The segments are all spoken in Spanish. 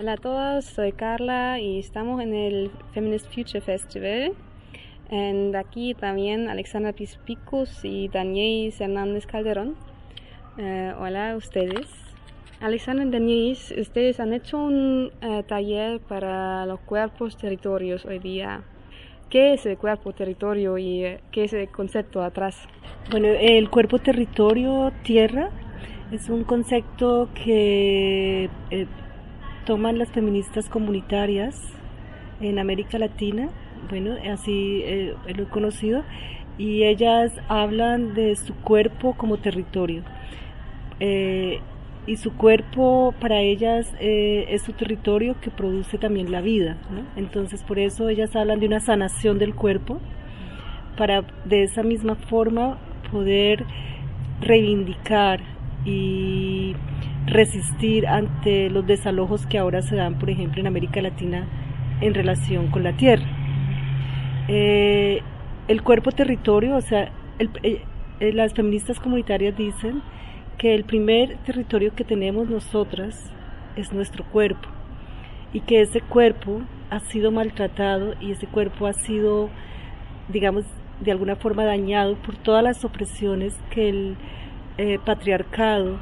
Hola a todos, soy Carla y estamos en el Feminist Future Festival. Y aquí también Alexandra Pispicus y Daniel Hernández Calderón. Eh, hola a ustedes. Alexandra y Daniel, ustedes han hecho un eh, taller para los cuerpos territorios hoy día. ¿Qué es el cuerpo territorio y eh, qué es el concepto atrás? Bueno, el cuerpo territorio tierra es un concepto que toman las feministas comunitarias en América Latina, bueno, así eh, lo he conocido, y ellas hablan de su cuerpo como territorio. Eh, y su cuerpo para ellas eh, es su territorio que produce también la vida. Entonces por eso ellas hablan de una sanación del cuerpo para de esa misma forma poder reivindicar y resistir ante los desalojos que ahora se dan, por ejemplo, en América Latina en relación con la tierra. Eh, el cuerpo territorio, o sea, eh, eh, las feministas comunitarias dicen que el primer territorio que tenemos nosotras es nuestro cuerpo y que ese cuerpo ha sido maltratado y ese cuerpo ha sido, digamos, de alguna forma dañado por todas las opresiones que el patriarcado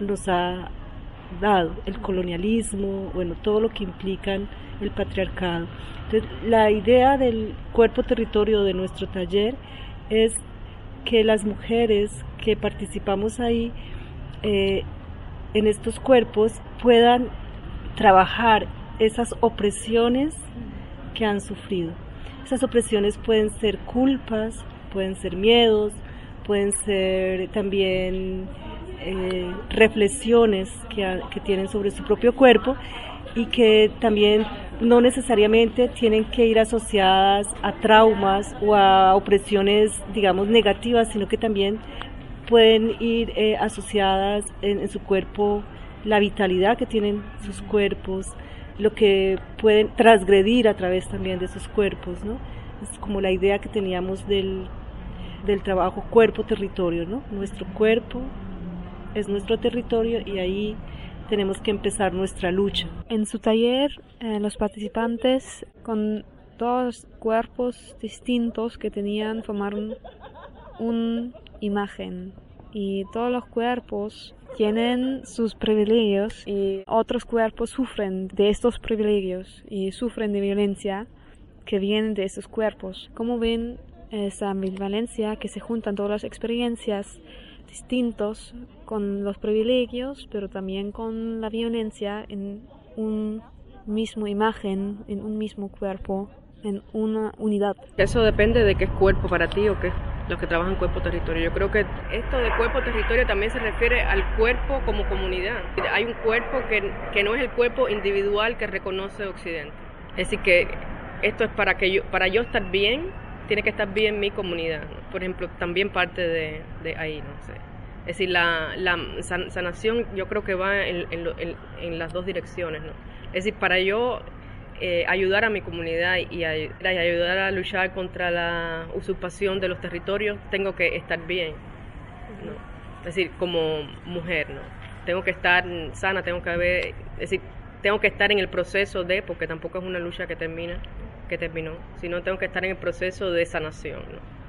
nos ha dado, el colonialismo, bueno, todo lo que implican el patriarcado. Entonces, la idea del cuerpo territorio de nuestro taller es que las mujeres que participamos ahí eh, en estos cuerpos puedan trabajar esas opresiones que han sufrido. Esas opresiones pueden ser culpas, pueden ser miedos, pueden ser también eh, reflexiones que, que tienen sobre su propio cuerpo y que también no necesariamente tienen que ir asociadas a traumas o a opresiones, digamos, negativas, sino que también pueden ir eh, asociadas en, su cuerpo la vitalidad que tienen sus cuerpos, lo que pueden transgredir a través también de sus cuerpos, ¿no? Es como la idea que teníamos del, del trabajo cuerpo-territorio, ¿no? Nuestro cuerpo es nuestro territorio y ahí tenemos que empezar nuestra lucha. En su taller, eh, los participantes con dos cuerpos distintos que tenían formaron una imagen y todos los cuerpos tienen sus privilegios y otros cuerpos sufren de estos privilegios y sufren de violencia que vienen de esos cuerpos. ¿Cómo ven esa ambivalencia que se juntan todas las experiencias distintos con los privilegios, pero también con la violencia en un mismo imagen, en un mismo cuerpo, en una unidad. Eso depende de qué es cuerpo para ti o qué los que trabajan cuerpo territorio. Yo creo que esto de cuerpo territorio también se refiere al cuerpo como comunidad. Hay un cuerpo que, que no es el cuerpo individual que reconoce Occidente. Es decir, que esto es para que yo, para yo estar bien, tiene que estar bien mi comunidad. Por ejemplo, también parte de, ahí, no sé. Es decir, la, sanación yo creo que va en, en, las dos direcciones, ¿no? Es decir, para yo eh, ayudar a mi comunidad y, ayudar a luchar contra la usurpación de los territorios, tengo que estar bien, ¿no? Es decir, como mujer, ¿no? Tengo que estar sana, tengo que haber, es decir, tengo que estar en el proceso de, porque tampoco es una lucha que termina, que terminó, sino tengo que estar en el proceso de sanación, ¿no?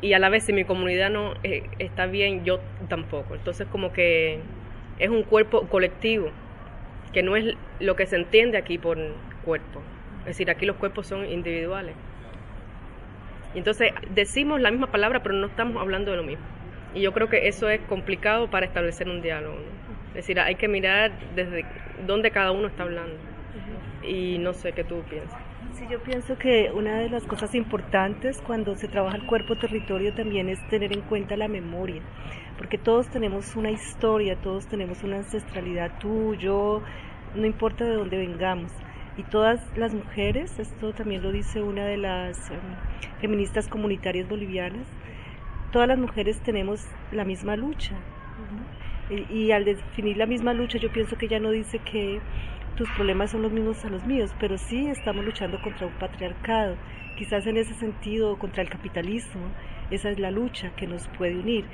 y a la vez si mi comunidad no eh, está bien, yo tampoco. Entonces como que es un cuerpo colectivo, que no es lo que se entiende aquí por cuerpo. Es decir, aquí los cuerpos son individuales. Y entonces decimos la misma palabra, pero no estamos hablando de lo mismo. Y yo creo que eso es complicado para establecer un diálogo. Es decir, hay que mirar desde dónde cada uno está hablando. Y no sé qué tú piensas. Sí, yo pienso que una de las cosas importantes cuando se trabaja el cuerpo territorio también es tener en cuenta la memoria, porque todos tenemos una historia, todos tenemos una ancestralidad, tú, yo, no importa de dónde vengamos. Y todas las mujeres, esto también lo dice una de las em, feministas comunitarias bolivianas, todas las mujeres tenemos la misma lucha. y, y al definir la misma lucha, yo pienso que ella no dice que tus problemas son los mismos a los míos, pero sí estamos luchando contra un patriarcado, quizás en ese sentido contra el capitalismo, esa es la lucha que nos puede unir.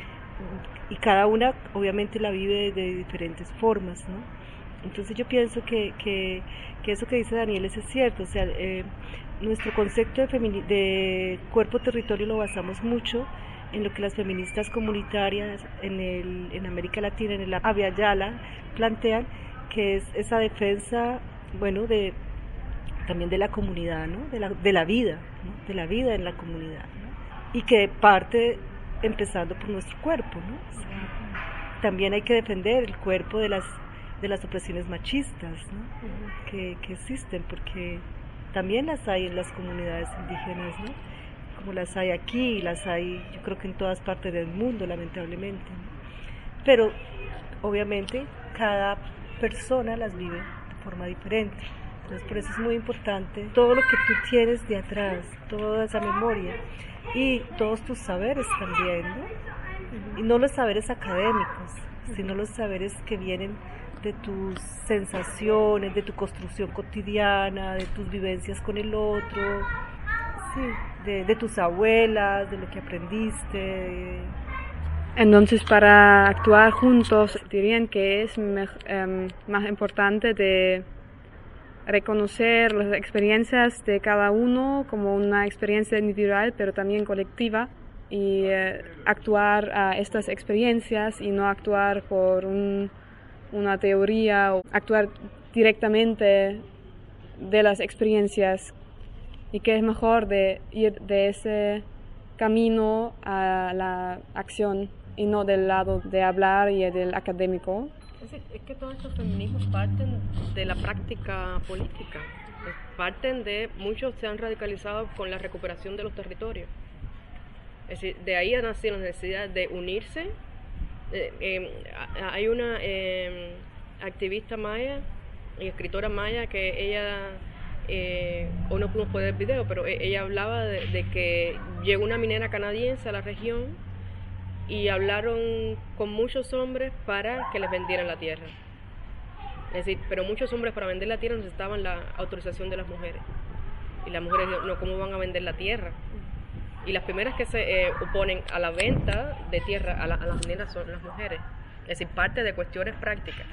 Y cada una obviamente la vive de diferentes formas, ¿no? Entonces yo pienso que, que, eso que dice Daniel es cierto, o sea, eh, nuestro concepto de, de cuerpo-territorio lo basamos mucho en lo que las feministas comunitarias en, el, en América Latina, en el Avia Yala, plantean, que es esa defensa, bueno, de también de la comunidad, ¿no? de, la, de la vida, ¿no? de la vida en la comunidad, ¿no? y que parte empezando por nuestro cuerpo. ¿no? También hay que defender el cuerpo de las, de las opresiones machistas ¿no? que, que existen, porque también las hay en las comunidades indígenas, ¿no? como las hay aquí, las hay yo creo que en todas partes del mundo, lamentablemente. Pero obviamente cada persona las vive de forma diferente. Entonces por eso es muy importante todo lo que tú tienes de atrás, toda esa memoria y todos tus saberes también, ¿no? Y no los saberes académicos, sino los saberes que vienen de tus sensaciones, de tu construcción cotidiana, de tus vivencias con el otro, sí, de, tus abuelas, de lo que aprendiste. Entonces, para actuar juntos, dirían que es em, más importante de reconocer las experiencias de cada uno como una experiencia individual, pero también colectiva, y eh, actuar a estas experiencias y no actuar por una teoría o actuar directamente de las experiencias. Y que es mejor de ir de ese camino a la acción y no del lado de hablar y del académico. Es, que todos estos feminismos parten de la práctica política, parten de, muchos se han radicalizado con la recuperación de los territorios. Es decir, de ahí ha nacido la necesidad de unirse. Eh, em, hay una em, activista maya y escritora maya que ella eh, hoy no pudimos poder el video, pero e-, ella hablaba de, que llegó una minera canadiense a la región y hablaron con muchos hombres para que les vendieran la tierra. Es decir, pero muchos hombres para vender la tierra necesitaban la autorización de las mujeres. Y las mujeres no, ¿cómo van a vender la tierra? Y las primeras que se eh, oponen a la venta de tierra a, las mineras son las mujeres. Es decir, parte de cuestiones prácticas.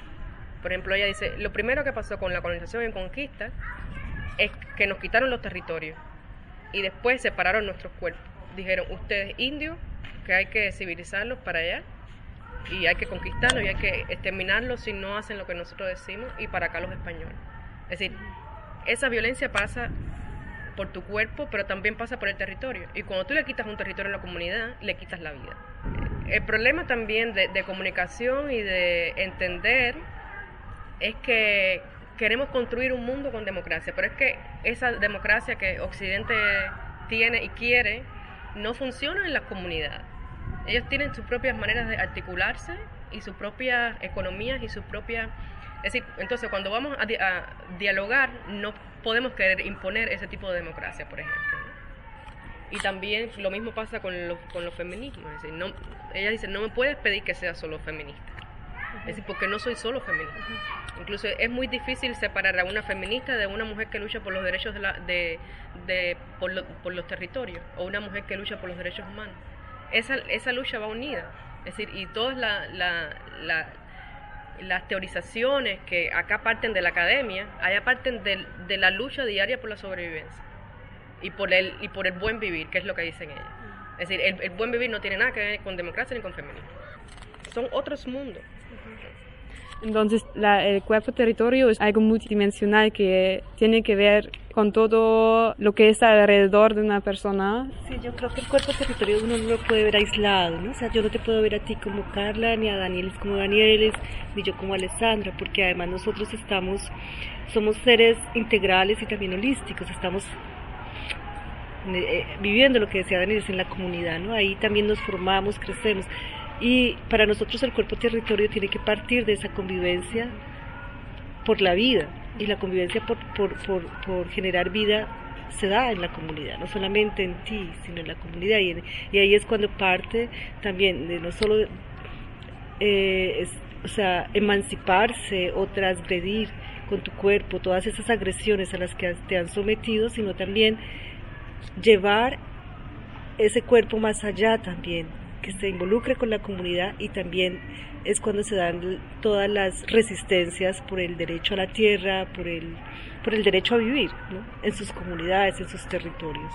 Por ejemplo, ella dice, lo primero que pasó con la colonización y conquista es que nos quitaron los territorios y después separaron nuestros cuerpos. Dijeron, ustedes indios, que hay que civilizarlos para allá y hay que conquistarlos y hay que exterminarlos si no hacen lo que nosotros decimos y para acá los españoles. Es decir, esa violencia pasa por tu cuerpo, pero también pasa por el territorio. Y cuando tú le quitas un territorio a la comunidad, le quitas la vida. El problema también de, de comunicación y de entender es que queremos construir un mundo con democracia, pero es que esa democracia que Occidente tiene y quiere no funciona en las comunidades. Ellos tienen sus propias maneras de articularse y sus propias economías y sus propias... Es decir, entonces cuando vamos a, dialogar no podemos querer imponer ese tipo de democracia, por ejemplo. Y también lo mismo pasa con los, con los feminismos. Es decir, no, ella dice, no me puedes pedir que sea solo feminista. Es decir, porque no soy solo feminista. Incluso es muy difícil separar a una feminista de una mujer que lucha por los derechos de, la, de, por, por, los territorios o una mujer que lucha por los derechos humanos. Esa, esa lucha va unida. Es decir, y todas la, la, las teorizaciones que acá parten de la academia, allá parten de, de, la lucha diaria por la sobrevivencia y por, el, y por el buen vivir, que es lo que dicen ellas. Es decir, el, el buen vivir no tiene nada que ver con democracia ni con feminismo. Son otros mundos. Entonces, el cuerpo territorio es algo multidimensional que tiene que ver con todo lo que está alrededor de una persona. Sí, yo creo que el cuerpo territorio uno no lo puede ver aislado, ¿no? O sea, yo no te puedo ver a ti como Carla, ni a Danieles como Danieles, ni yo como Alessandra, porque además nosotros estamos, somos seres integrales y también holísticos, estamos eh, viviendo lo que decía Danieles en la comunidad, ¿no? Ahí también nos formamos, crecemos. Y para nosotros el cuerpo territorio tiene que partir de esa convivencia por la vida. Y la convivencia por, por, por, por generar vida se da en la comunidad, no solamente en ti, sino en la comunidad. Y, y ahí es cuando parte también de no solo eh, o sea, emanciparse o transgredir con tu cuerpo todas esas agresiones a las que te han sometido, sino también llevar ese cuerpo más allá también que se involucre con la comunidad y también es cuando se dan todas las resistencias por el derecho a la tierra, por el, por el derecho a vivir en sus comunidades, en sus territorios.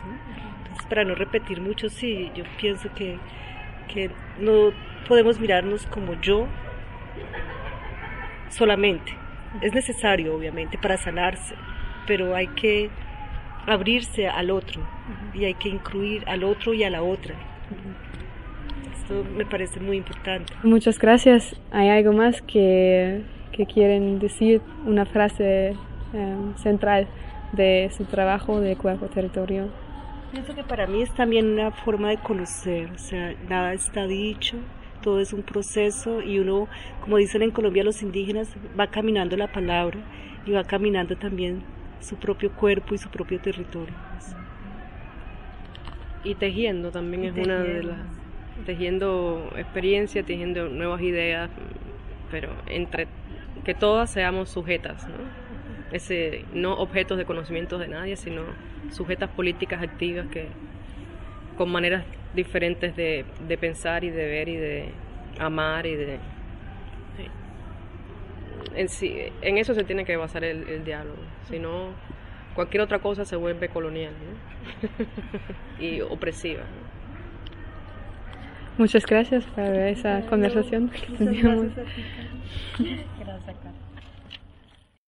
Entonces, para no repetir mucho, sí, yo pienso que, que no podemos mirarnos como yo solamente. Es necesario, obviamente, para sanarse, pero hay que abrirse al otro y hay que incluir al otro y a la otra. Esto me parece muy importante. Muchas gracias. ¿Hay algo más que, que quieren decir? Una frase em, central de su trabajo de cuerpo territorio. Pienso que para mí es también una forma de conocer, o sea, nada está dicho, todo es un proceso y uno, como dicen en Colombia los indígenas, va caminando la palabra y va caminando también su propio cuerpo y su propio territorio. Y tejiendo también es una de las... Tejiendo experiencia, tejiendo nuevas ideas, pero entre que todas seamos sujetas, ¿no? No objetos de conocimiento de nadie, sino sujetas políticas activas que con maneras diferentes de, pensar y de ver y de amar y de... En, eso se tiene que basar el, diálogo, si no cualquier otra cosa se vuelve colonial y opresiva. Muchas gracias por esa conversación que Gracias,